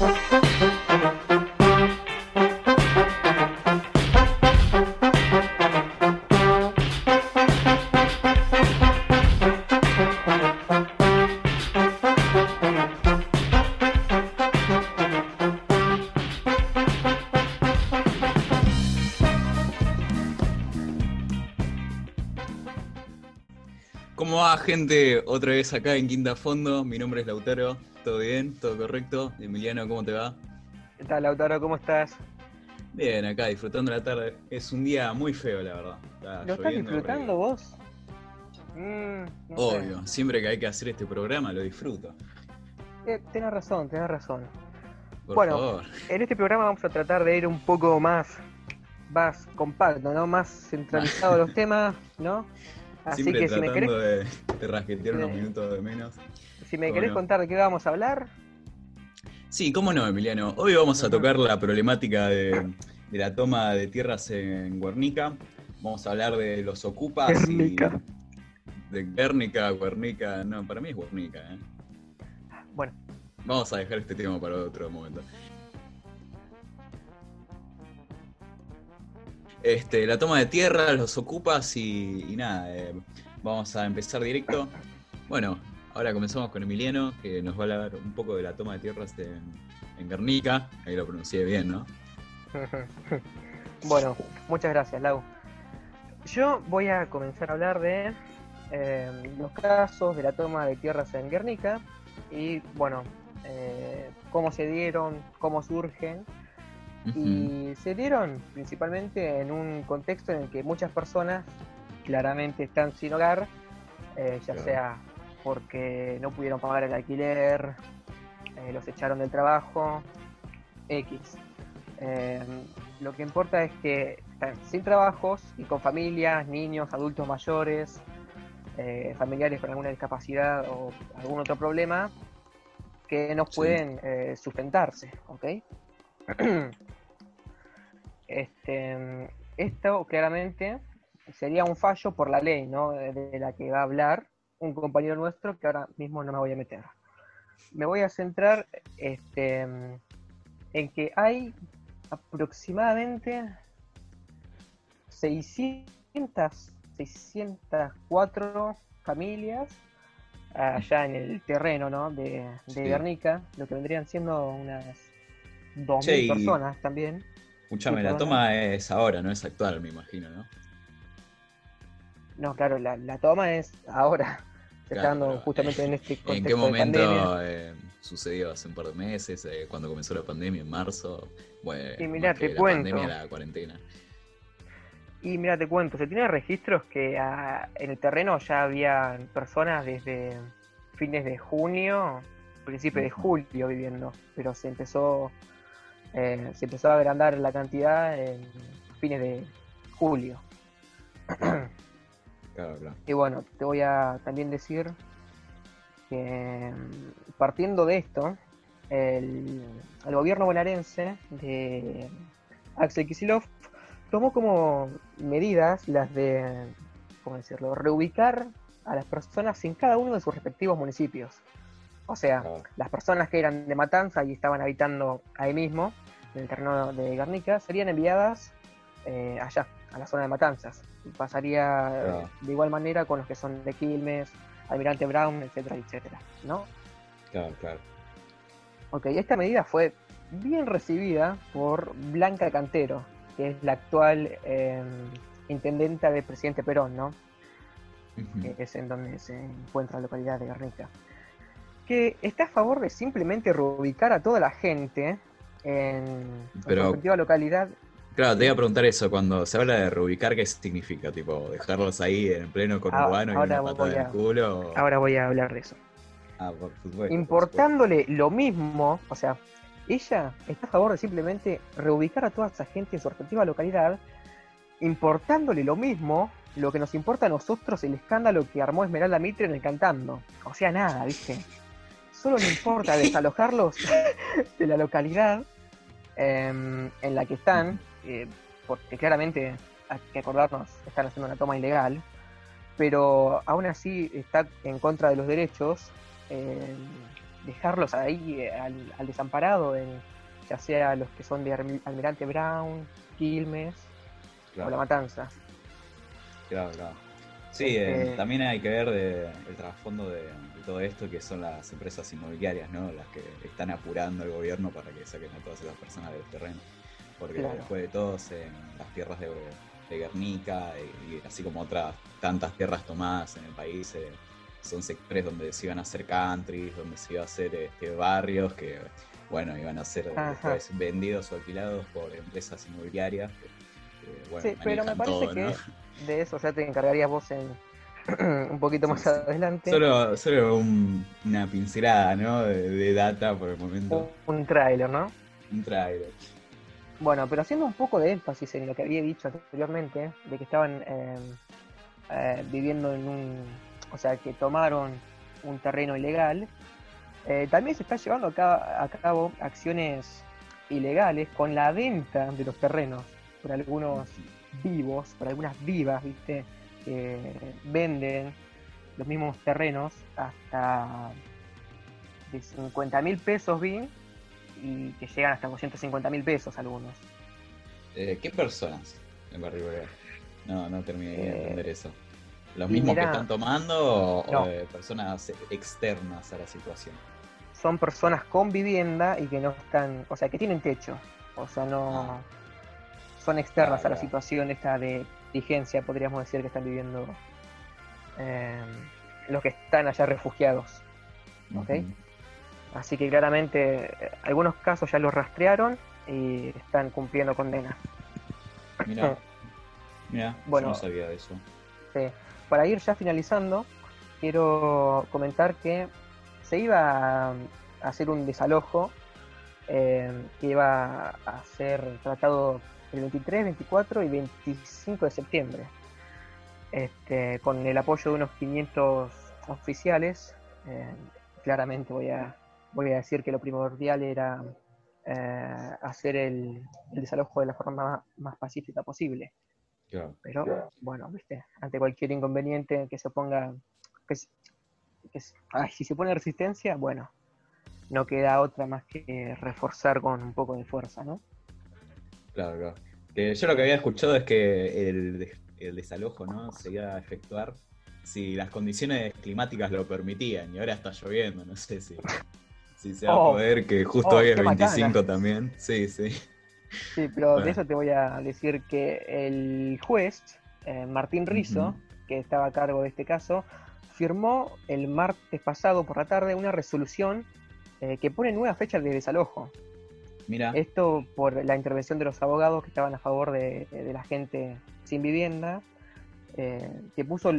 ¿Cómo va, gente? Otra vez acá en Quinta Fondo. Mi nombre es Lautaro. ¿Todo bien? ¿Todo correcto? Emiliano, ¿cómo te va? ¿Qué tal, Lautaro? ¿Cómo estás? Bien, acá disfrutando la tarde. Es un día muy feo, la verdad. Está ¿Lo estás disfrutando vos? Mm, no sé. Obvio, siempre que hay que hacer este programa lo disfruto. Eh, tenés razón, tenés razón. Por Bueno. favor. En este programa vamos a tratar de ir un poco más, más compacto, ¿no? Más centralizado los temas, ¿no? Así siempre que si me tratando querés, de, de rasquetear unos minutos de menos. Si me ¿cómo querés contar de qué vamos a hablar, Sí, cómo no, Emiliano. Hoy vamos a tocar la problemática de, de la toma de tierras en Guernica. Vamos a hablar de los ocupas Guernica. y de Guernica, Guernica. No, para mí es Guernica, ¿eh? bueno, Vamos a dejar este tema para otro momento. Este, la toma de tierra, los ocupas y, y nada, eh, vamos a empezar directo. Bueno, ahora comenzamos con Emiliano, que nos va a hablar un poco de la toma de tierras en, en Guernica. Ahí lo pronuncié bien, ¿no? bueno, muchas gracias, Lau. Yo voy a comenzar a hablar de eh, los casos de la toma de tierras en Guernica y, bueno, eh, cómo se dieron, cómo surgen y se dieron principalmente en un contexto en el que muchas personas claramente están sin hogar, eh, ya Claro. sea porque no pudieron pagar el alquiler, eh, los echaron del trabajo, X. Eh, lo que importa es que están sin trabajos y con familias, niños, adultos mayores, eh, familiares con alguna discapacidad o algún otro problema que no Sí. pueden eh, sustentarse, ¿ok? Este, esto claramente sería un fallo por la ley, ¿no? De la que va a hablar un compañero nuestro que ahora mismo no me voy a meter. Me voy a centrar este, en que hay aproximadamente 600, 604 familias allá en el terreno ¿no? de, de Sí. Guernica, lo que vendrían siendo unas 2.000 Che, y- personas también. Escúchame, Sí, la toma es ahora, no es actual, me imagino, ¿no? No, claro, la, la toma es ahora. Claro, pero, justamente en este contexto ¿En qué de momento pandemia. eh, sucedió? ¿Hace un par de meses? eh, cuando comenzó la pandemia? ¿En marzo? Bueno, Y mirá, te la cuento. pandemia, la cuarentena. Y mira, te cuento, se tiene registros que ah, en el terreno ya había personas desde fines de junio, principio de julio viviendo, pero se empezó, eh, se empezó a agrandar la cantidad en fines de julio. Claro, claro. Y bueno, te voy a también decir que mm, partiendo de esto, el, el gobierno bonaerense de Axel Kicillof tomó como medidas las de, ¿cómo decirlo?, reubicar a las personas en cada uno de sus respectivos municipios. O sea, Claro. las personas que eran de Matanza y estaban habitando ahí mismo, en el terreno de Guernica, serían enviadas eh, allá, a la zona de Matanzas. Pasaría eh, de igual manera con los que son de Quilmes, Almirante Brown, etcétera, etcétera, ¿no? Claro, claro. Ok, esta medida fue bien recibida por Blanca Cantero, que es la actual eh, intendenta del presidente Perón, ¿no? Que es en donde se encuentra la localidad de Guernica, que está a favor de simplemente reubicar a toda la gente en, Pero- respectiva localidad. Claro, te iba a preguntar eso, cuando se habla de reubicar, ¿qué significa? Tipo, dejarlos ahí en pleno conurbano y una patada en el culo. Ahora voy a hablar de eso. Ah, por supuesto. por Importándole lo mismo, o sea, ella está a favor de simplemente reubicar a toda esa gente en su respectiva localidad, importándole lo mismo, lo que nos importa a nosotros el escándalo que armó Esmeralda Mitre en el cantando. O sea, nada, ¿viste? Solo le importa desalojarlos de la localidad em, en la que están, eh, porque claramente hay que acordarnos, están haciendo una toma ilegal, pero aún así está en contra de los derechos eh, dejarlos ahí eh, al, desamparado, en, ya sea los que son de Almirante Brown, Quilmes o La Matanza. Claro, claro. Sí, eh, este también hay que ver el trasfondo de, todo esto, que son las empresas inmobiliarias, ¿no? Las que están apurando al gobierno para que saquen a todas esas personas del terreno. Porque después de todos en las tierras de, Guernica y, así como otras tantas tierras tomadas en el país, eh, son sectores donde se iban a hacer countries, donde se iban a hacer este, barrios que, bueno, iban a ser después vendidos o alquilados por empresas inmobiliarias. sí, pero me parece que de eso ya te encargarías vos en un poquito más adelante. Solo, solo una pincelada, ¿no? De, data por el momento. Un, un tráiler, ¿no? Un tráiler. Bueno, pero haciendo un poco de énfasis en lo que había dicho anteriormente, de que estaban em, eh, viviendo en un, o sea, que tomaron un terreno ilegal, eh, también se está llevando a cabo, acciones ilegales con la venta de los terrenos por algunos vivos, por algunas vivas, ¿viste? Que venden los mismos terrenos hasta de 50 mil pesos, vi, y que llegan hasta 250 mil pesos algunos. Eh, ¿Qué personas en Barrio No, no terminé de eh, entender eso. ¿Los mismos que están tomando o, personas externas a la situación? Son personas con vivienda y que no están, o sea, que tienen techo. O sea, no ah. son externas a la situación esta de vigencia, podríamos decir que están viviendo eh, los que están allá refugiados. ¿Ok? Así que claramente eh, algunos casos ya los rastrearon y están cumpliendo condena. Mira, mira, bueno, no sabía de eso. Sí. Para ir ya finalizando, quiero comentar que se iba a hacer un desalojo eh, que iba a ser tratado el 23, 24 y 25 de septiembre, este, con el apoyo de unos 500 oficiales. Eh, claramente voy a voy a decir que lo primordial era eh, hacer el, desalojo de la forma más, pacífica posible. Pero bueno, viste, ante cualquier inconveniente que se ponga, que, si se pone resistencia, bueno, no queda otra más que reforzar con un poco de fuerza, ¿no? Claro, claro. yo lo que había escuchado es que el, el desalojo, ¿no? Se iba a efectuar si las condiciones climáticas lo permitían y ahora está lloviendo, no sé si Sí, se va a oh. poder, que justo oh, hoy es 25 también. Sí, sí. Sí, pero de eso te voy a decir que el juez, eh, Martín Rizo, que estaba a cargo de este caso, firmó el martes pasado por la tarde una resolución eh, que pone nueva fecha de desalojo. Mira. Esto por la intervención de los abogados que estaban a favor de, la gente sin vivienda, eh, que puso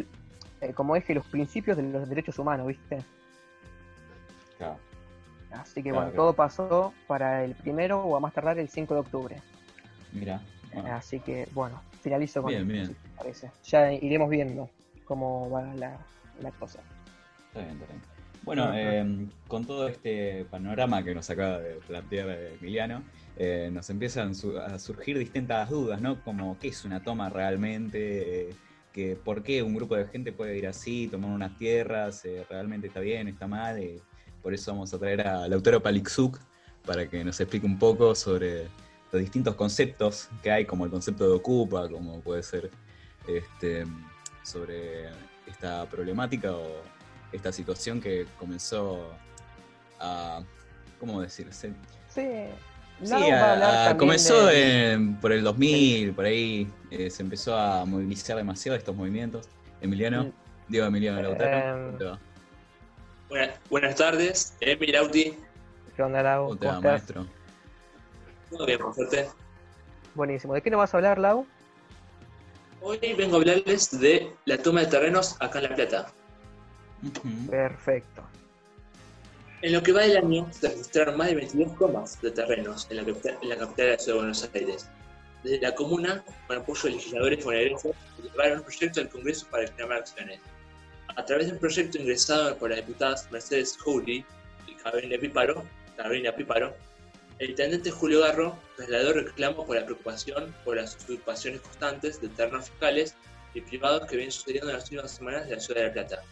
como eje los principios de los derechos humanos, ¿viste? Claro. Así que bueno, todo pasó para el primero o a más tardar el 5 de octubre. Mira. Así que bueno, finalizo con bien, parece. Ya iremos viendo cómo va la, cosa. Está bien, está bien. Bueno, em, con todo este panorama que nos acaba de plantear Emiliano, eh, nos empiezan a surgir distintas dudas, ¿no? Como qué es una toma realmente, eh, que por qué un grupo de gente puede ir así, tomar unas tierras, eh, realmente está bien, está mal, por eso vamos a traer a Lautaro Palixuk para que nos explique un poco sobre los distintos conceptos que hay, como el concepto de ocupa, como puede ser este, sobre esta problemática o esta situación que comenzó a, ¿cómo decirse? Sí, sí comenzó por el 2000, por ahí eh, se empezó a movilizar demasiado estos movimientos. Emiliano, mm. digo Emiliano Lautaro. Em, Buenas, tardes, Emi Lauti. ¿Qué onda, Lau? ¿Cómo, te va, maestro? Todo bien, por suerte. Buenísimo. ¿De qué nos vas a hablar, Lau? Hoy vengo a hablarles de la toma de terrenos acá en La Plata. Perfecto. En lo que va del año, se registraron más de 22 tomas de terrenos en la, capital, de la ciudad de Buenos Aires. Desde la comuna, con apoyo de legisladores bonaerenses, llevaron un proyecto al Congreso para extremar acciones. A través de un proyecto ingresado por las diputadas Mercedes Hooley y Carolina Píparo, Carolina Píparo, el intendente Julio Garro trasladó reclamos por la preocupación por las usurpaciones constantes de terrenos fiscales y privados que vienen sucediendo en las últimas semanas de la ciudad de La Plata.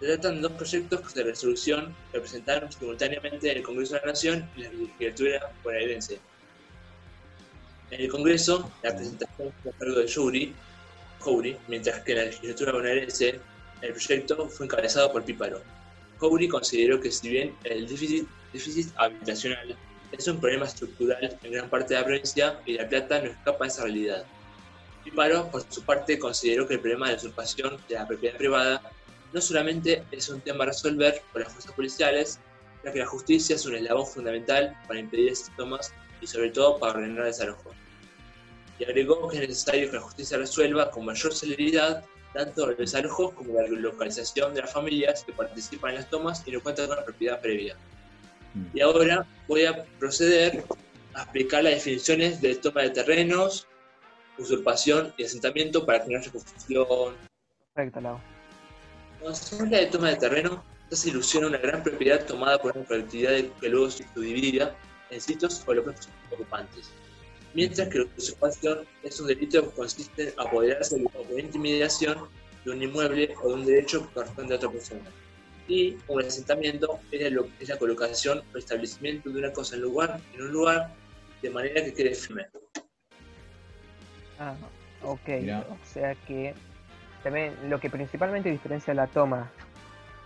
Se tratan de dos proyectos de resolución que presentaron simultáneamente en el Congreso de la Nación y la legislatura bonaerense. En el Congreso, la presentación fue a cargo de Jouri, mientras que en la legislatura bonaerense el proyecto fue encabezado por Píparo. Jouri consideró que si bien el déficit, déficit habitacional es un problema estructural en gran parte de la provincia y La Plata no escapa de esa realidad. Píparo, por su parte, consideró que el problema de la usurpación de la propiedad privada no solamente es un tema a resolver por las fuerzas policiales, ya que la justicia es un eslabón fundamental para impedir esas tomas y sobre todo para ordenar el desalojo. Y agregó que es necesario que la justicia resuelva con mayor celeridad tanto el desalojo como la localización de las familias que participan en las tomas y no cuentan con la propiedad previa. Y ahora voy a proceder a explicar las definiciones de toma de terrenos, usurpación y asentamiento para haya confusión. Perfecto, Lau. Cuando se habla de toma de terreno, se ilusiona una gran propiedad tomada por una colectividad que luego se subdividida en sitios o los ocupantes. Mientras que la usurpación es un delito que consiste en apoderarse o por intimidación de un inmueble o de un derecho que corresponde a otra persona. Y un asentamiento es la, es la colocación o establecimiento de una cosa en, lugar, en un lugar de manera que quede firme. Ah, ok. Mirá. O sea que también lo que principalmente diferencia la toma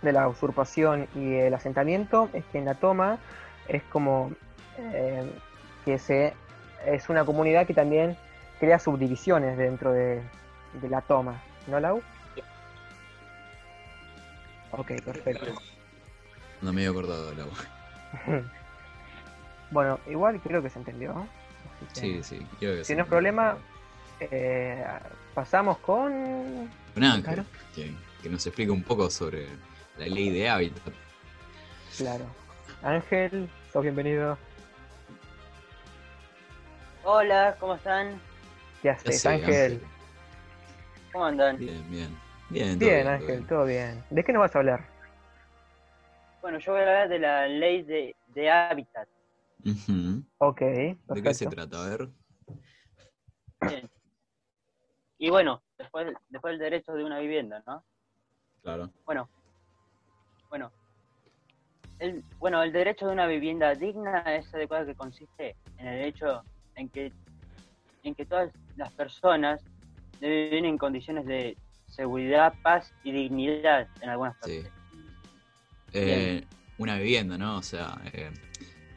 de la usurpación y el asentamiento es que en la toma es como eh, que se es una comunidad que también crea subdivisiones dentro de, de la toma, ¿no, Lau? Ok, perfecto. No medio acordado el agua. bueno, igual creo que se entendió. que, Sí, sí, creo que Si no es problema, eh, pasamos con... Un ángel que, que nos explica un poco sobre la ley de hábitat. Claro. Ángel, sos bienvenido. Hola, ¿cómo están? ¿Qué haces, hace, Ángel? Ángel? ¿Cómo andan? Bien, bien. Bien, Bien, todo Ángel, bien. todo bien. ¿De qué nos vas a hablar? Bueno, yo voy a hablar de la ley de, de hábitat. Ujú. Ok, ¿De qué se trata? A ver. Bien. Y bueno, después, después el derecho de una vivienda, ¿no? Claro. Bueno, bueno. El, bueno, el derecho de una vivienda digna es adecuado que consiste en el hecho en que, en que todas las personas deben vivir en condiciones de seguridad, paz y dignidad en algunas Sí. partes. Eh, una vivienda, ¿no? O sea, eh,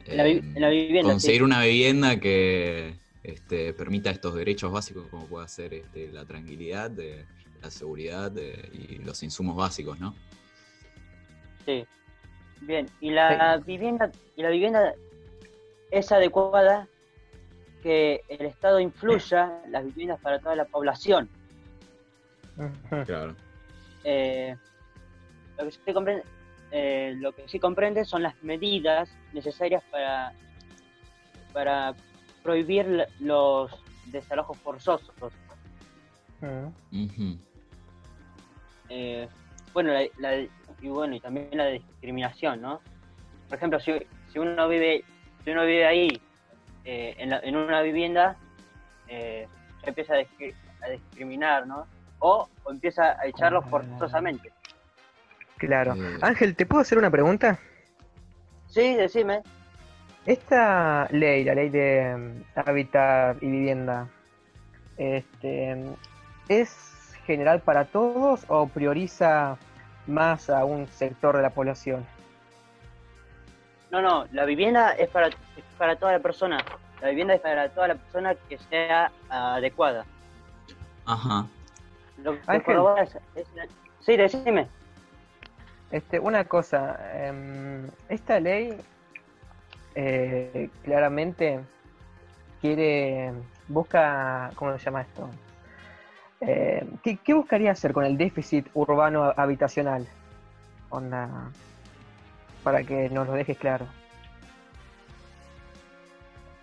En la vi- eh, en la vivienda, conseguir sí. una vivienda que este, permita estos derechos básicos, como puede ser este, la tranquilidad, de, la seguridad de- y los insumos básicos, ¿no? Sí. Bien, y la vivienda y la vivienda es adecuada que el Estado influya las viviendas para toda la población. Claro. Eh, lo, que sí comprende, eh, lo que sí comprende son las medidas necesarias para, para prohibir los desalojos forzosos. Eh, bueno, la, la- y bueno, y también la discriminación, ¿no? Por ejemplo, si, si uno vive, si uno vive ahí eh, en, la- en una vivienda, eh, se empieza a, discri- a discriminar, ¿no? O, o empieza a echarlos Ah. forzosamente. Claro. Eh, Ángel, ¿te puedo hacer una pregunta? Sí, decime. Esta ley, la ley de mm, hábitat y vivienda, este, ¿es general para todos o prioriza más a un sector de la población? No, no, la vivienda es para, es para toda la persona. La vivienda es para toda la persona que sea adecuada. Ajá. Lo que corrobora es- es la- Sí, decime. Este, una cosa, em, esta ley eh, claramente quiere, busca, ¿cómo se llama esto? Eh, ¿qué, qué buscaría hacer con el déficit urbano habitacional? Onda, para que nos lo dejes claro.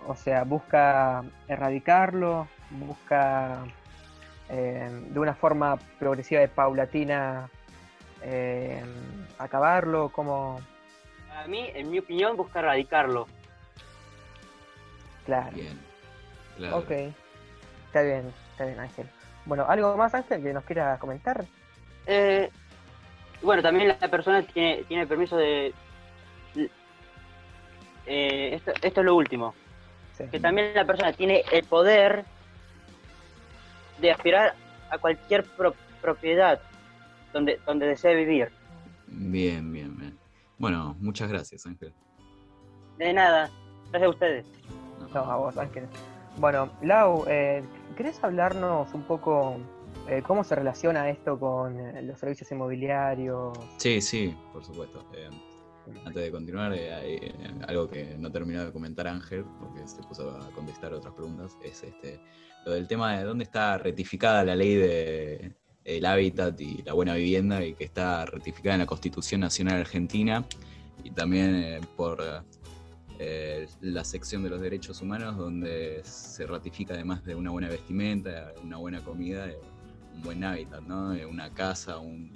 O sea, busca erradicarlo, busca eh, de una forma progresiva y paulatina eh, acabarlo, como Para mí, en mi opinión, busca erradicarlo. claro. Bien. Claro. Ok. Está bien, está bien, Ángel. Bueno, ¿algo más, Ángel, que nos quiera comentar? Eh, bueno, también la persona tiene, tiene permiso de... eh, esto, esto es lo último, Sí. que también la persona tiene el poder de aspirar a cualquier pro- propiedad donde, donde desee vivir. Bien, bien, bien. Bueno, muchas gracias, Ángel. De nada, gracias a ustedes. No, a vos, Ángel. Bueno, Lau, eh, ¿querés hablarnos un poco eh, cómo se relaciona esto con eh, los servicios inmobiliarios? Sí, sí, por supuesto. Eh, antes de continuar, eh, hay, eh, algo que no terminó de comentar Ángel, porque se puso a contestar otras preguntas, es este lo del tema de dónde está retificada la ley de el hábitat y la buena vivienda y que está ratificada en la Constitución Nacional Argentina y también eh, por eh, la sección de los derechos humanos donde se ratifica además de una buena vestimenta, una buena comida, eh, un buen hábitat, ¿no? Eh, una casa, un,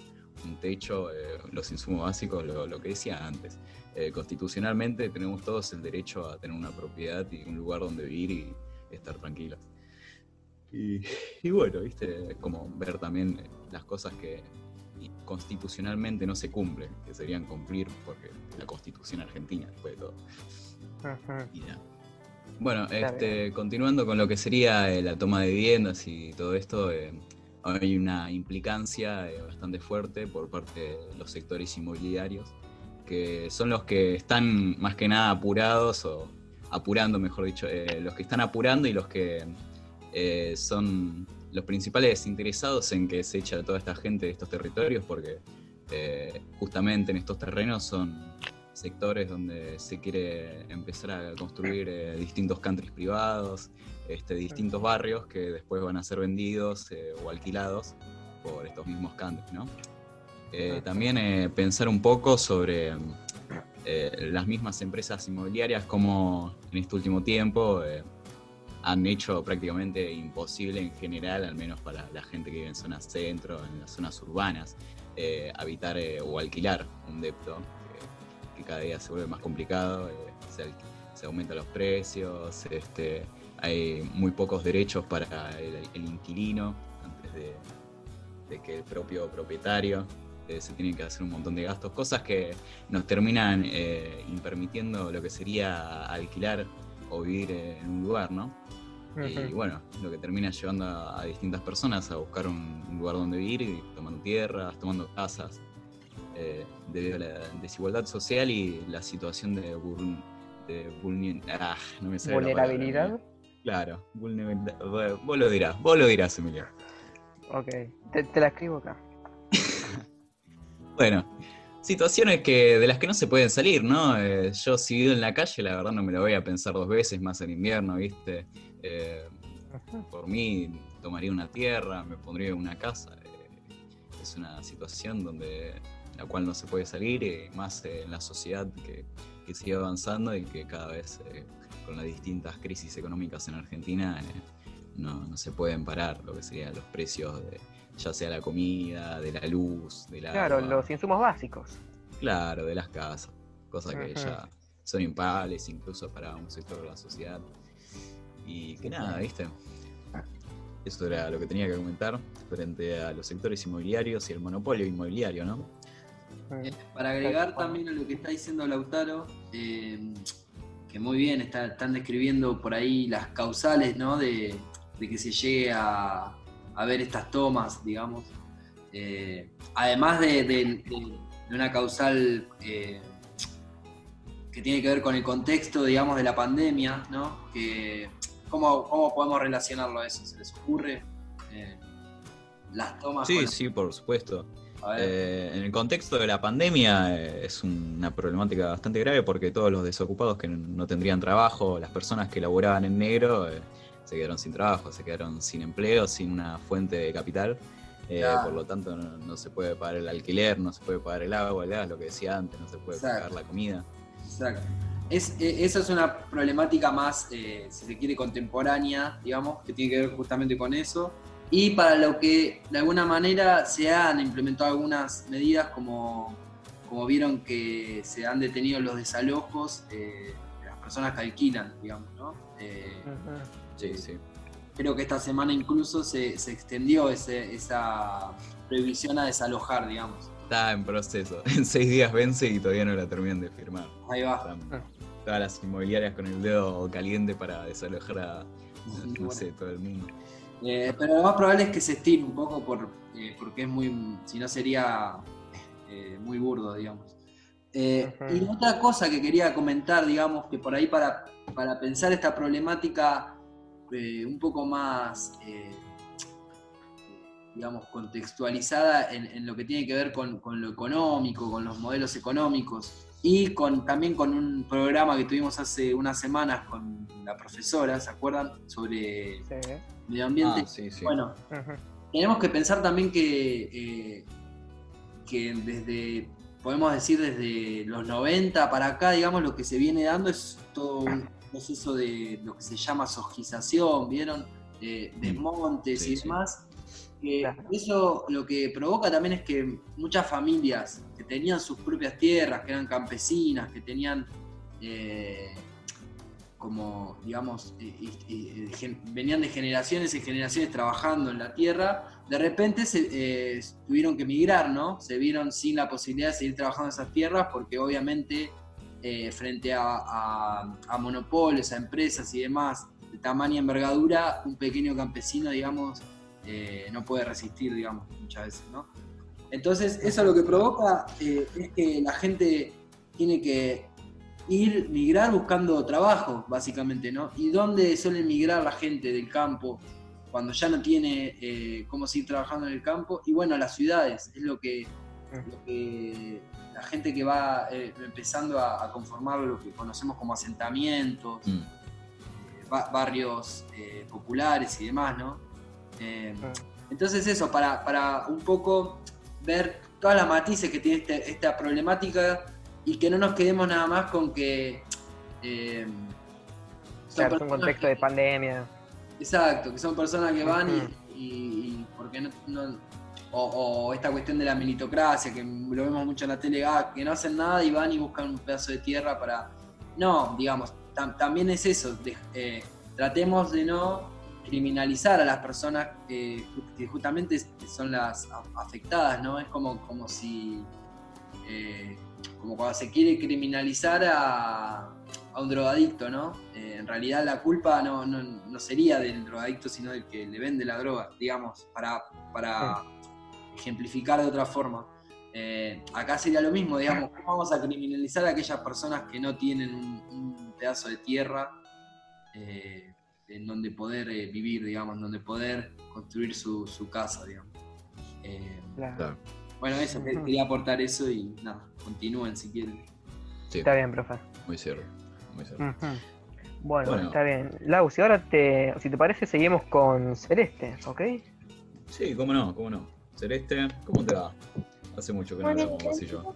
un techo, eh, los insumos básicos, lo, lo que decía antes. Eh, constitucionalmente tenemos todos el derecho a tener una propiedad y un lugar donde vivir y estar tranquilos. Y, y bueno, viste, como ver también las cosas que constitucionalmente no se cumplen, que serían cumplir porque la constitución argentina, después de todo. Y nada. Bueno, Está este, continuando con lo que sería eh, la toma de viviendas y todo esto, eh, hay una implicancia eh, bastante fuerte por parte de los sectores inmobiliarios, que son los que están más que nada apurados o apurando, mejor dicho, eh, los que están apurando y los que eh, son los principales interesados en que se eche a toda esta gente de estos territorios, porque justamente en estos terrenos son sectores donde se quiere empezar a construir distintos countries privados, este, distintos barrios que después van a ser vendidos eh, o alquilados por estos mismos countries, ¿no? Eh, también eh, pensar un poco sobre las mismas empresas inmobiliarias como en este último tiempo han hecho prácticamente imposible en general, al menos para la gente que vive en zonas centro, en las zonas urbanas, habitar o alquilar un depto, que, que cada día se vuelve más complicado, se aumentan los precios, este, hay muy pocos derechos para el, el inquilino antes de, de que el propio propietario. eh, se tienen que hacer un montón de gastos, cosas que nos terminan eh, impermitiendo lo que sería alquilar o vivir en un lugar, ¿no? Y bueno, lo que termina llevando a, a distintas personas a buscar un, un lugar donde vivir, tomando tierras, tomando casas, eh, debido a la desigualdad social y la situación de, de ah, no me sale la palabra. Claro, vulnerabilidad. Vos lo dirás, vos lo dirás, Emilio. Ok, te, te la escribo acá. Bueno, situaciones que de las que no se pueden salir, ¿no? Eh, yo si vivo en la calle, la verdad no me lo voy a pensar dos veces, más en invierno, ¿viste? Eh, por mí tomaría una tierra, me pondría una casa. eh, es una situación donde la cual no se puede salir, eh, más en la sociedad que, que sigue avanzando y que cada vez con las distintas crisis económicas en Argentina eh, no, no se pueden parar lo que serían los precios de ya sea la comida, de la luz, de la Claro, los insumos básicos. Claro, de las casas. Cosas que ya son impagables incluso para un sector de la sociedad. Y que nada, ¿viste? Eso era lo que tenía que comentar frente a los sectores inmobiliarios y el monopolio inmobiliario, ¿no? Para agregar también a lo que está diciendo Lautaro, eh, que muy bien está- están describiendo por ahí las causales ¿no? de, de que se llegue a, a ver estas tomas, digamos. Eh, además de, de- una causal eh, que tiene que ver con el contexto, digamos, de la pandemia, ¿no? Que, ¿cómo, cómo podemos relacionarlo a eso? ¿Se les ocurre? Eh, las tomas Sí, con- sí, por supuesto. Eh, en el contexto de la pandemia eh, es una problemática bastante grave porque todos los desocupados que no tendrían trabajo, las personas que laboraban en negro, eh, se quedaron sin trabajo, se quedaron sin empleo, sin una fuente de capital. Claro. Por lo tanto, no, no se puede pagar el alquiler, no se puede pagar el agua, el gas, lo que decía antes, no se puede Exacto. pagar la comida. Exacto. Es, eh, esa es una problemática más, eh, si se quiere, contemporánea, digamos, que tiene que ver justamente con eso. Y para lo que de alguna manera se han implementado algunas medidas, como, como vieron que se han detenido los desalojos eh, de las personas que alquilan, digamos, ¿no? Eh. Sí, sí. creo que esta semana incluso se, se extendió ese- esa prohibición a desalojar, digamos. está en proceso. En seis días vence y todavía no la terminan de firmar. Ahí va. Están Ah. todas las inmobiliarias con el dedo caliente para desalojar a, no bueno, sé, todo el mundo. Eh, pero lo más probable es que se estire un poco por, eh, porque es muy, si no sería eh, muy burdo, digamos. Y otra cosa que quería comentar, digamos, que por ahí para, para pensar esta problemática un poco más, digamos, contextualizada en, en lo que tiene que ver con, con lo económico, con los modelos económicos y con, también con un programa que tuvimos hace unas semanas con la profesora, ¿se acuerdan? Sobre Sí. medio ambiente. Ah, sí, sí. Bueno, tenemos que pensar también que, eh, que desde, podemos decir desde los 90 para acá, digamos, lo que se viene dando es todo un proceso de lo que se llama sojización, ¿vieron? Eh, desmontes Sí, y sí. demás. Claro. Eso lo que provoca también es que muchas familias que tenían sus propias tierras, que eran campesinas, que tenían eh, como, digamos, eh, eh, venían de generaciones y generaciones trabajando en la tierra, de repente se, tuvieron que emigrar, ¿no? Se vieron sin la posibilidad de seguir trabajando en esas tierras porque obviamente frente a, a- a monopolios, a empresas y demás de tamaña y envergadura, un pequeño campesino, digamos, eh, no puede resistir, digamos, muchas veces, ¿no? Entonces, eso lo que provoca eh, es que la gente tiene que ir, migrar buscando trabajo, básicamente, ¿no? ¿Y dónde suele migrar la gente del campo cuando ya no tiene eh, cómo seguir trabajando en el campo? Y bueno, a las ciudades, es lo que, lo que la gente que va eh, empezando a, a conformar lo que conocemos como asentamientos, Mm. ba- barrios populares y demás, ¿no? Eh, entonces eso, para, para un poco ver todas las matices que tiene este- esta problemática y que no nos quedemos nada más con que... eh, Claro, es un contexto que- de pandemia. Exacto, que son personas que van y- y, y porque no, no- o, o esta cuestión de la meritocracia, que lo vemos mucho en la tele, ah, que no hacen nada y van y buscan un pedazo de tierra para... No, digamos, tam- también es eso, de- eh, tratemos de no criminalizar a las personas que, que justamente son las afectadas, ¿no? Es como, como si... eh, como cuando se quiere criminalizar a, a un drogadicto, ¿no? Eh, en realidad la culpa no, no, no sería del drogadicto, sino del que le vende la droga, digamos, para, para ejemplificar de otra forma. Eh, acá sería lo mismo, digamos, ¿cómo vamos a criminalizar a aquellas personas que no tienen un, un pedazo de tierra eh, en donde poder eh, vivir, digamos, en donde poder construir su, su casa, digamos? Eh, Claro. Bueno, eso, quería aportar eso y nada, continúen si quieren. Sí, Está bien, profe. muy cierto. Muy cierto. Bueno, Bueno. está bien. Lau, si ahora te, si te parece, seguimos con Celeste, ¿ok? Sí, cómo no, cómo no. Celeste, ¿cómo te va? Hace mucho que no hablamos vos y yo.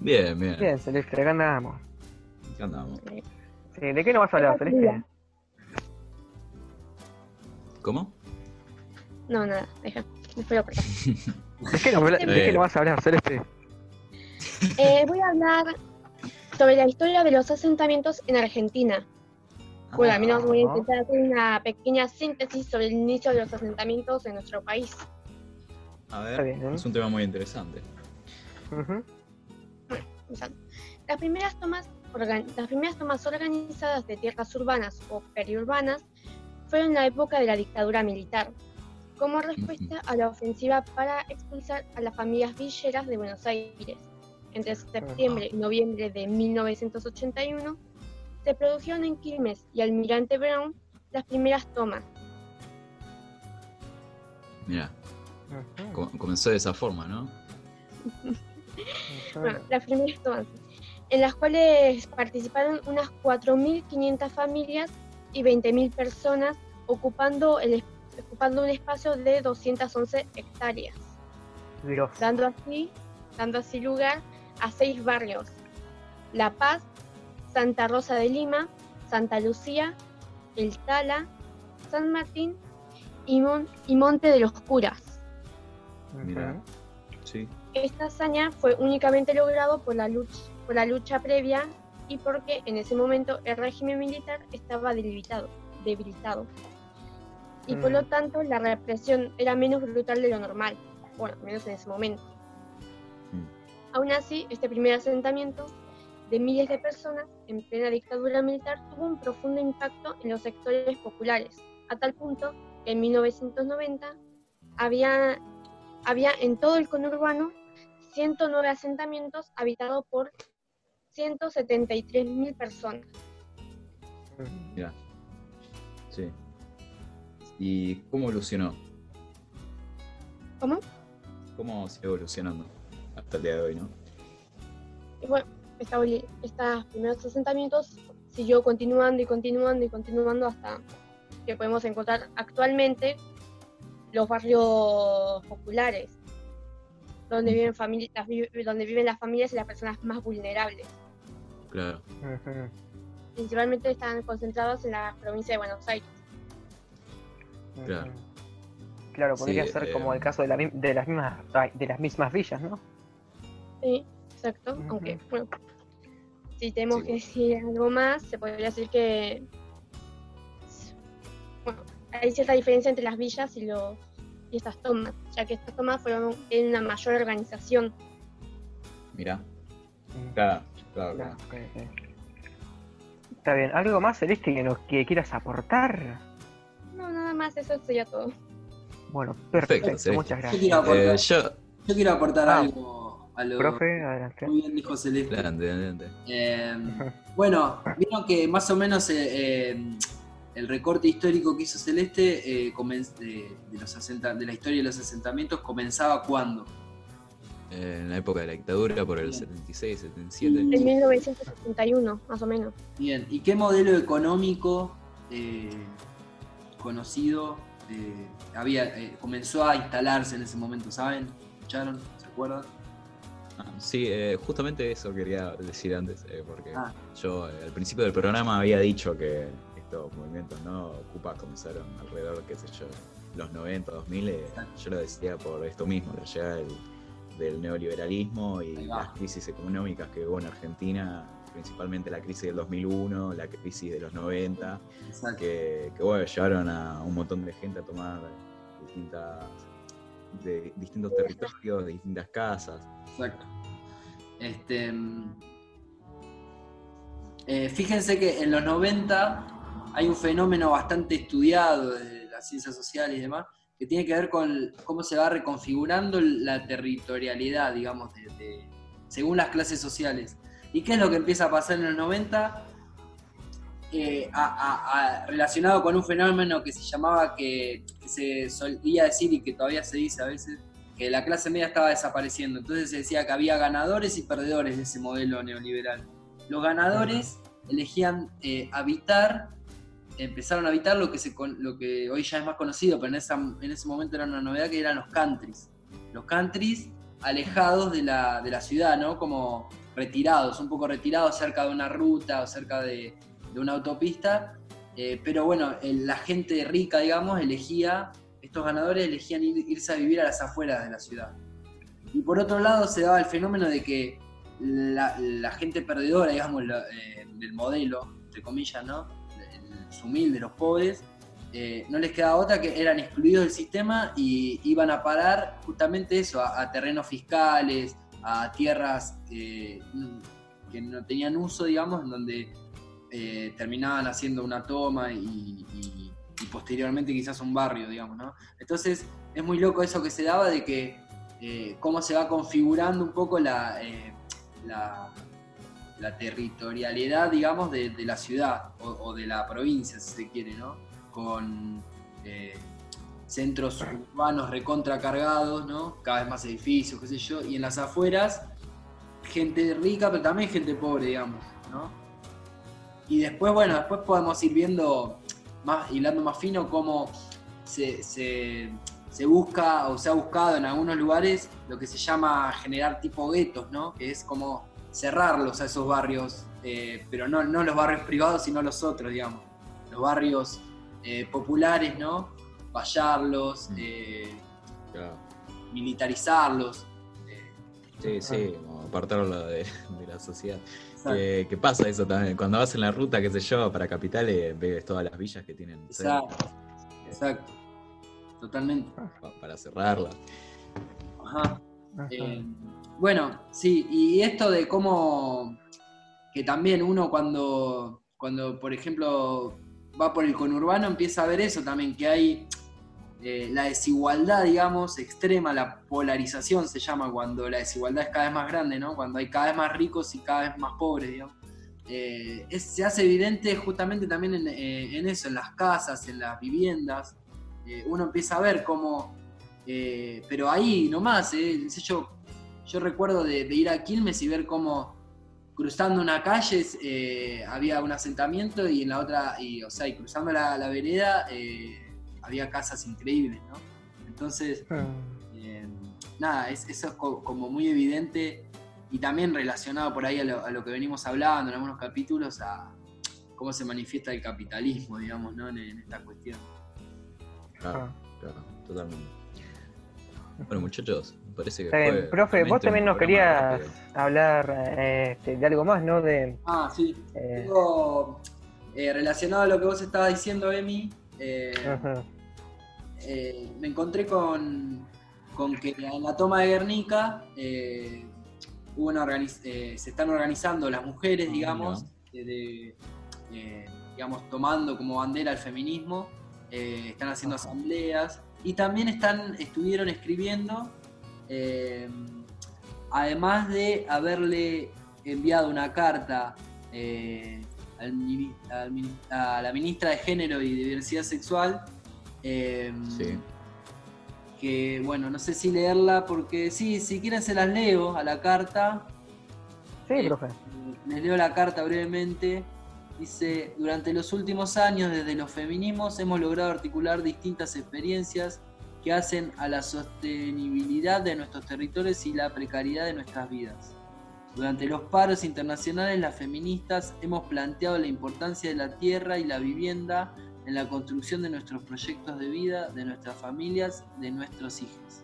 Bien, bien. Bien, Celeste, acá andamos. ¿Qué andamos? Sí, ¿De qué nos vas a hablar, Celeste? ¿Cómo? No, nada, deja. Después lo corto. ¿De qué, habla- de qué Eh. nos vas a hablar, Celeste? Eh, voy a hablar sobre la historia de los asentamientos en Argentina. Bueno, al menos voy a Ajá. intentar hacer una pequeña síntesis sobre el inicio de los asentamientos en nuestro país. A ver, bien, ¿eh? es un tema muy interesante. Ujú. Empezando. Las primeras tomas, las primeras tomas organizadas de tierras urbanas o periurbanas fueron en la época de la dictadura militar, como respuesta a la ofensiva para expulsar a las familias villeras de Buenos Aires. Entre septiembre y noviembre de 1981 se produjeron en Quilmes y Almirante Brown las primeras tomas. Mira, comenzó de esa forma, ¿no? Bueno, las primeras tomas, en las cuales participaron unas 4.500 familias y 20.000 personas ocupando, el, ocupando un espacio de 211 hectáreas, Dios. dando así, dando así lugar a seis barrios, La Paz, Santa Rosa de Lima, Santa Lucía, El Tala, San Martín y, Mon- y Monte de los Curas. Mira. Ujú. Sí. Esta hazaña fue únicamente logrado por la lucha, por la lucha previa y porque en ese momento el régimen militar estaba debilitado, debilitado. Y por Mm. lo tanto la represión era menos brutal de lo normal, bueno, menos en ese momento. Aún así, este primer asentamiento de miles de personas en plena dictadura militar tuvo un profundo impacto en los sectores populares, a tal punto que en 1990 había, había en todo el conurbano 109 asentamientos habitados por 173.000 personas. Mira. Sí. ¿Y cómo evolucionó? ¿Cómo? ¿Cómo sigue evolucionando hasta el día de hoy, no? Y bueno, estos primeros asentamientos siguió continuando y continuando y continuando hasta que podemos encontrar actualmente los barrios populares, donde viven, familias, donde viven las familias y las personas más vulnerables. Claro. Principalmente están concentrados en la provincia de Buenos Aires. Claro. Claro, podría Sí, ser como eh, el caso de, la de las mismas de las mismas villas, ¿no? Sí, exacto. Aunque, bueno, si tenemos Sí. que decir algo más, se podría decir que bueno, hay cierta diferencia entre las villas y los y estas tomas, ya que estas tomas fueron en una mayor organización. Mira. Claro, claro. Está bien. ¿Algo más, Celeste, que, nos, que quieras aportar? No, nada más, eso sería todo. Bueno, Perfecto, perfecto. Celeste. muchas Yo gracias. quiero aportar, Eh, yo. yo quiero aportar Ah. algo a lo Profe, adelante. muy bien dijo Celeste. Adelante, adelante. Eh, bueno, vieron que más o menos eh, eh, el recorte histórico que hizo Celeste eh, de, de los asenta- de la historia de los asentamientos comenzaba cuando. En la época de la dictadura, por el Bien. 76, 77. En 1971, más o menos. Bien, ¿y qué modelo económico eh, conocido eh, había eh, comenzó a instalarse en ese momento? ¿Saben? ¿Escucharon? ¿Se acuerdan? Ah, Sí, eh, justamente eso quería decir antes, eh, porque Ah. yo eh, al principio del programa había dicho que estos movimientos no Ocupa comenzaron alrededor, qué sé yo, los 90, 2000, eh, Exacto. yo lo decía por esto mismo, la llegada del, del neoliberalismo y las crisis económicas que hubo en Argentina, principalmente la crisis del 2001, la crisis de los 90, Exacto. que, que, bueno, llevaron a un montón de gente a tomar distintas, de distintos territorios, de distintas casas. Exacto. Este, mm, eh, fíjense que en los 90 hay un fenómeno bastante estudiado de las ciencias sociales y demás, que tiene que ver con cómo se va reconfigurando la territorialidad, digamos, de- de- según las clases sociales. ¿Y qué es lo que empieza a pasar en los 90? Eh, a- a- a- relacionado con un fenómeno que se llamaba, que, que se solía decir y que todavía se dice a veces, que la clase media estaba desapareciendo. Entonces se decía que había ganadores y perdedores de ese modelo neoliberal. Los ganadores elegían eh, habitar, empezaron a habitar lo que, hoy ya es más conocido, pero en, esa- en ese momento era una novedad, que eran los countries. Los countries alejados de la, de ciudad, ¿no? Como retirados, un poco retirados cerca de una ruta o cerca de, una autopista. Eh, pero bueno, la gente rica, digamos, elegía, estos ganadores elegían ir- irse a vivir a las afueras de la ciudad. Y por otro lado se daba el fenómeno de que la, gente perdedora, digamos, eh, del modelo, entre comillas, ¿no? El, humilde, los pobres, eh, no les quedaba otra que eran excluidos del sistema y iban a parar justamente eso, a, terrenos fiscales, a tierras eh, que no tenían uso, digamos, donde eh, terminaban haciendo una toma y, posteriormente quizás un barrio, digamos, ¿no? Entonces es muy loco eso que se daba de que cómo se va configurando un poco la, la territorialidad, digamos, de, la ciudad o, de la provincia, si se quiere, ¿no? Con eh, centros urbanos recontracargados, ¿no? Cada vez más edificios, qué sé yo, y en las afueras gente rica, pero también gente pobre, digamos, ¿no? Y después, bueno, después podemos ir viendo, más, hilando más fino, cómo se- se busca o se ha buscado en algunos lugares lo que se llama generar tipo guetos, ¿no? Que es como cerrarlos a esos barrios, eh, pero no, no los barrios privados, sino los otros, digamos. Los barrios eh, populares, ¿no? Vallarlos, Mm. eh, Claro. militarizarlos. eh, Sí, sí, como apartarlo de, de la sociedad. exacto. Que, que pasa eso también. Cuando vas en la ruta, qué sé yo, para capitales, ves todas las villas que tienen cerca, Exacto, exacto. Totalmente. pa- para cerrarlas. Ajá. Ajá. Bueno, sí, y esto de cómo que también uno cuando, cuando por ejemplo, va por el conurbano empieza a ver eso también, que hay eh, la desigualdad, digamos, extrema, la polarización se llama cuando la desigualdad es cada vez más grande, ¿no? Cuando hay cada vez más ricos y cada vez más pobres, digamos. Eh, se hace evidente justamente también en, eh, en, eso, en las casas, en las viviendas. uno empieza a ver cómo, pero ahí nomás, yo, yo recuerdo de, ir a Quilmes y ver cómo cruzando una calle había un asentamiento y en la otra, y, o sea, y cruzando la, la vereda había casas increíbles, ¿no? Entonces, ah. eh, nada, eso es como muy evidente y también relacionado por ahí a lo, que venimos hablando en algunos capítulos, a cómo se manifiesta el capitalismo, digamos, ¿no? En, esta cuestión. Claro, claro, totalmente. Bueno, muchachos, parece que. Fue Profe, vos también nos querías hablar este, de algo más, ¿no? De, ah, sí. Eh... eh, relacionado a lo que vos estabas diciendo, Emi, eh, eh, me encontré con, que en la toma de Guernica eh, eh, se están organizando las mujeres, ah, digamos, digamos, tomando como bandera el feminismo, están haciendo asambleas y también están, estuvieron escribiendo, además de haberle enviado una carta a la ministra de Género y Diversidad Sexual, Em, sí. Que bueno, no sé si leerla porque sí, si quieren se las leo a la carta. Sí, eh, profe. Les leo la carta brevemente. Dice, durante los últimos años desde los feminismos hemos logrado articular distintas experiencias que hacen a la sostenibilidad de nuestros territorios y la precariedad de nuestras vidas. Durante los paros internacionales, las feministas hemos planteado la importancia de la tierra y la vivienda en la construcción de nuestros proyectos de vida, de nuestras familias, de nuestros hijos.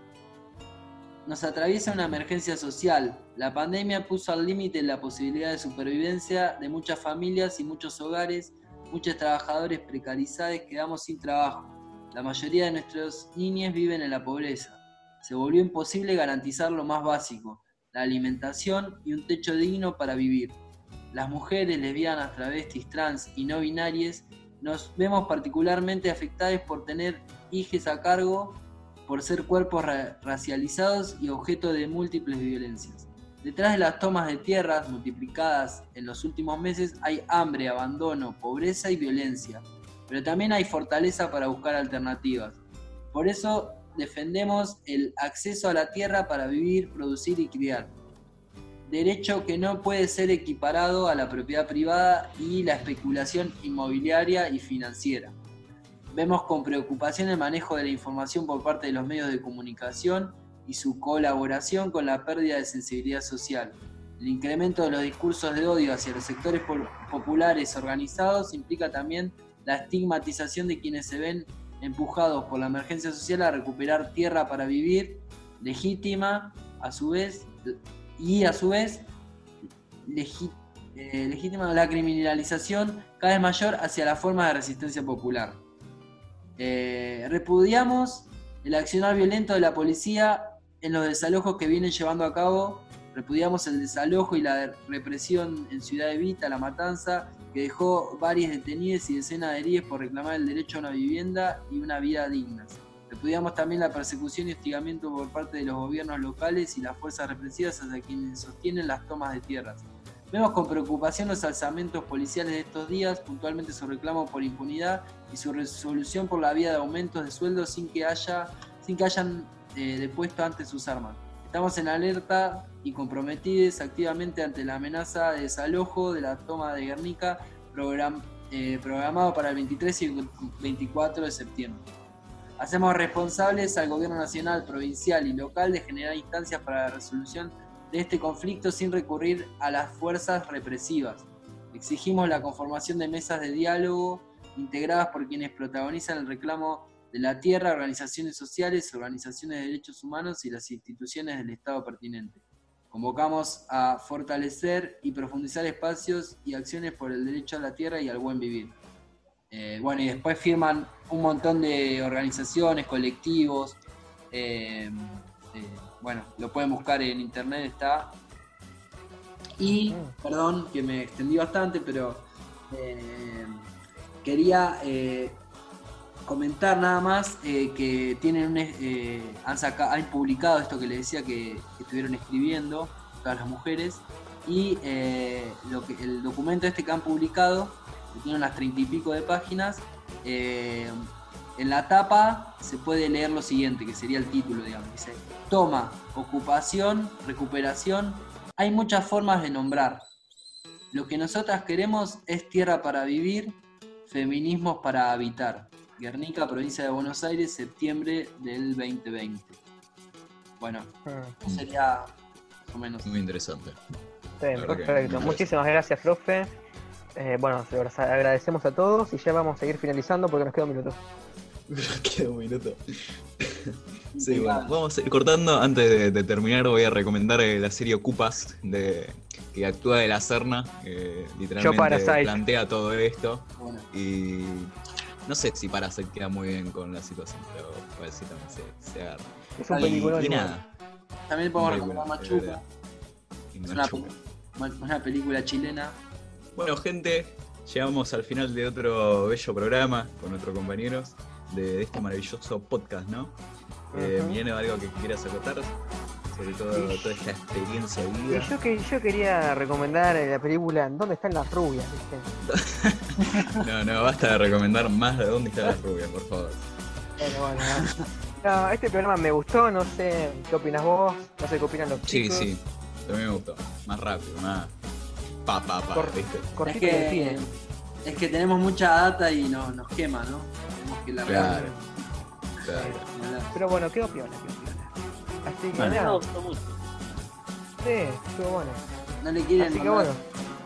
Nos atraviesa una emergencia social. La pandemia puso al límite la posibilidad de supervivencia de muchas familias y muchos hogares. Muchos trabajadores precarizados quedamos sin trabajo. La mayoría de nuestros niños viven en la pobreza. Se volvió imposible garantizar lo más básico, la alimentación y un techo digno para vivir. Las mujeres, lesbianas, travestis, trans y no binarias nos vemos particularmente afectados por tener hijos a cargo, por ser cuerpos racializados y objeto de múltiples violencias. Detrás de las tomas de tierras multiplicadas en los últimos meses hay hambre, abandono, pobreza y violencia, pero también hay fortaleza para buscar alternativas. Por eso defendemos el acceso a la tierra para vivir, producir y criar derecho que no puede ser equiparado a la propiedad privada y la especulación inmobiliaria y financiera. Vemos con preocupación el manejo de la información por parte de los medios de comunicación y su colaboración con la pérdida de sensibilidad social. El incremento de los discursos de odio hacia los sectores populares organizados implica también la estigmatización de quienes se ven empujados por la emergencia social a recuperar tierra para vivir, legítima, a su vez, y a su vez eh, legítima la criminalización cada vez mayor hacia la forma de resistencia popular. Eh, repudiamos el accionar violento de la policía en los desalojos que vienen llevando a cabo. Repudiamos el desalojo y la represión en Ciudad Evita, la matanza, que dejó varias detenidas y decenas de heridas por reclamar el derecho a una vivienda y una vida digna. Repudiamos también la persecución y hostigamiento por parte de los gobiernos locales y las fuerzas represivas hacia quienes sostienen las tomas de tierras. Vemos con preocupación los alzamientos policiales de estos días, puntualmente su reclamo por impunidad y su resolución por la vía de aumentos de sueldos sin que, haya, sin que hayan eh, depuesto antes sus armas. Estamos en alerta y comprometidos activamente ante la amenaza de desalojo de la toma de Guernica eh, programado para el 23 y 24 de septiembre. Hacemos responsables al gobierno nacional, provincial y local de generar instancias para la resolución de este conflicto sin recurrir a las fuerzas represivas. Exigimos la conformación de mesas de diálogo integradas por quienes protagonizan el reclamo de la tierra, organizaciones sociales, organizaciones de derechos humanos y las instituciones del Estado pertinente. Convocamos a fortalecer y profundizar espacios y acciones por el derecho a la tierra y al buen vivir. Eh, bueno, y después firman un montón de organizaciones, colectivos, eh, Eh, bueno, lo pueden buscar en internet, está. Y, perdón que me extendí bastante, pero quería comentar nada más eh, que tienen un, eh, han, saca- han publicado esto que les decía que, estuvieron escribiendo todas las mujeres y eh, lo que, el documento este que han publicado que tiene unas treinta y pico de páginas en la tapa se puede leer lo siguiente que sería el título digamos. Dice toma ocupación recuperación. Hay muchas formas de nombrar. Lo que nosotras queremos es tierra para vivir feminismos para habitar Guernica, provincia de Buenos Aires, septiembre del 2020. Bueno, Mm, eso sería más o menos. Muy interesante. que perfecto. Muchísimas gracias, profe. Eh, bueno, se los agradecemos a todos y ya vamos a ir finalizando porque nos queda un minuto. Queda un minuto. Sí, bueno, vamos a ir cortando. Antes de, de terminar, voy a recomendar eh, la serie Ocupas de, que actúa de la Serna, que literalmente plantea todo esto. Bueno, Y no sé si Parasite queda muy bien con la situación, pero también se, se agarra. Es un película Y nada. también podemos recomendar Machuca, es una, película chilena. Bueno, gente, llegamos al final de otro bello programa con otros compañeros de, de este maravilloso podcast, ¿no? Eh, Ujú. Mileno, algo que quieras acotar sobre todo, Sí. toda esta experiencia vida. yo, que, yo quería recomendar eh, la película ¿Dónde están las rubias? ¿viste? No, no, basta de recomendar más de dónde está la rubia, por favor. Bueno, bueno. No, este programa me gustó, no sé qué opinas vos, no sé qué opinan los Sí, chicos. sí, también me gustó. Más rápido, más pa, pa, pa, Cor- ¿viste? Es que, es que tenemos mucha data y no, nos quema, ¿no? Tenemos que largar. Claro. Claro. Pero bueno, quedó piola, quedó. Así que Bueno. Me nada, gustó mucho. sí, estuvo bueno. No le quieren Así que mandar, bueno,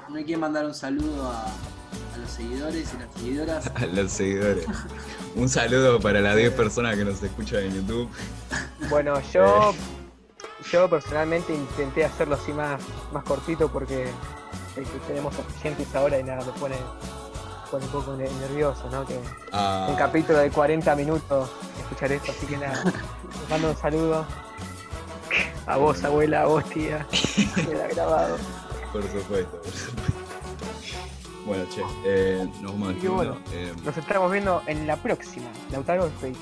no le quieren mandar un saludo a, a los seguidores y las seguidoras. A los seguidores. Un saludo para las 10 personas que nos escuchan en YouTube. bueno, yo yo personalmente intenté hacerlo así más, más cortito porque eh, tenemos oyentes ahora y nada, me pone, pone un poco ne- nervioso, ¿no? Que Ah, un capítulo de 40 minutos escuchar esto, así que nada, les mando un saludo a vos, abuela, a vos, tía, queda grabado. por supuesto, por supuesto. Bueno, che, eh, nos vamos despidiendo. bueno. Eh, Nos estamos viendo en la próxima. Lautaro Feite.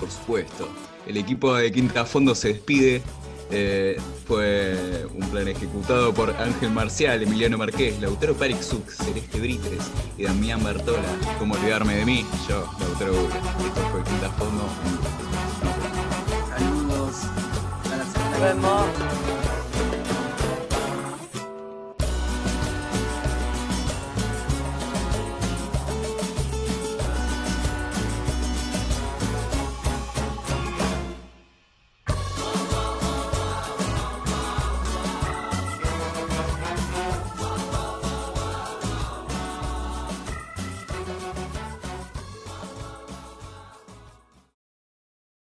por supuesto. El equipo de Quinta Fondo se despide. Eh, fue un plan ejecutado por Ángel Marcial, Emiliano Marqués, Lautaro Parixuk, Celeste Britres y Damián Bertola. ¿Cómo olvidarme de mí? Yo, Lautaro. Esto fue Quinta Fondo. 什么？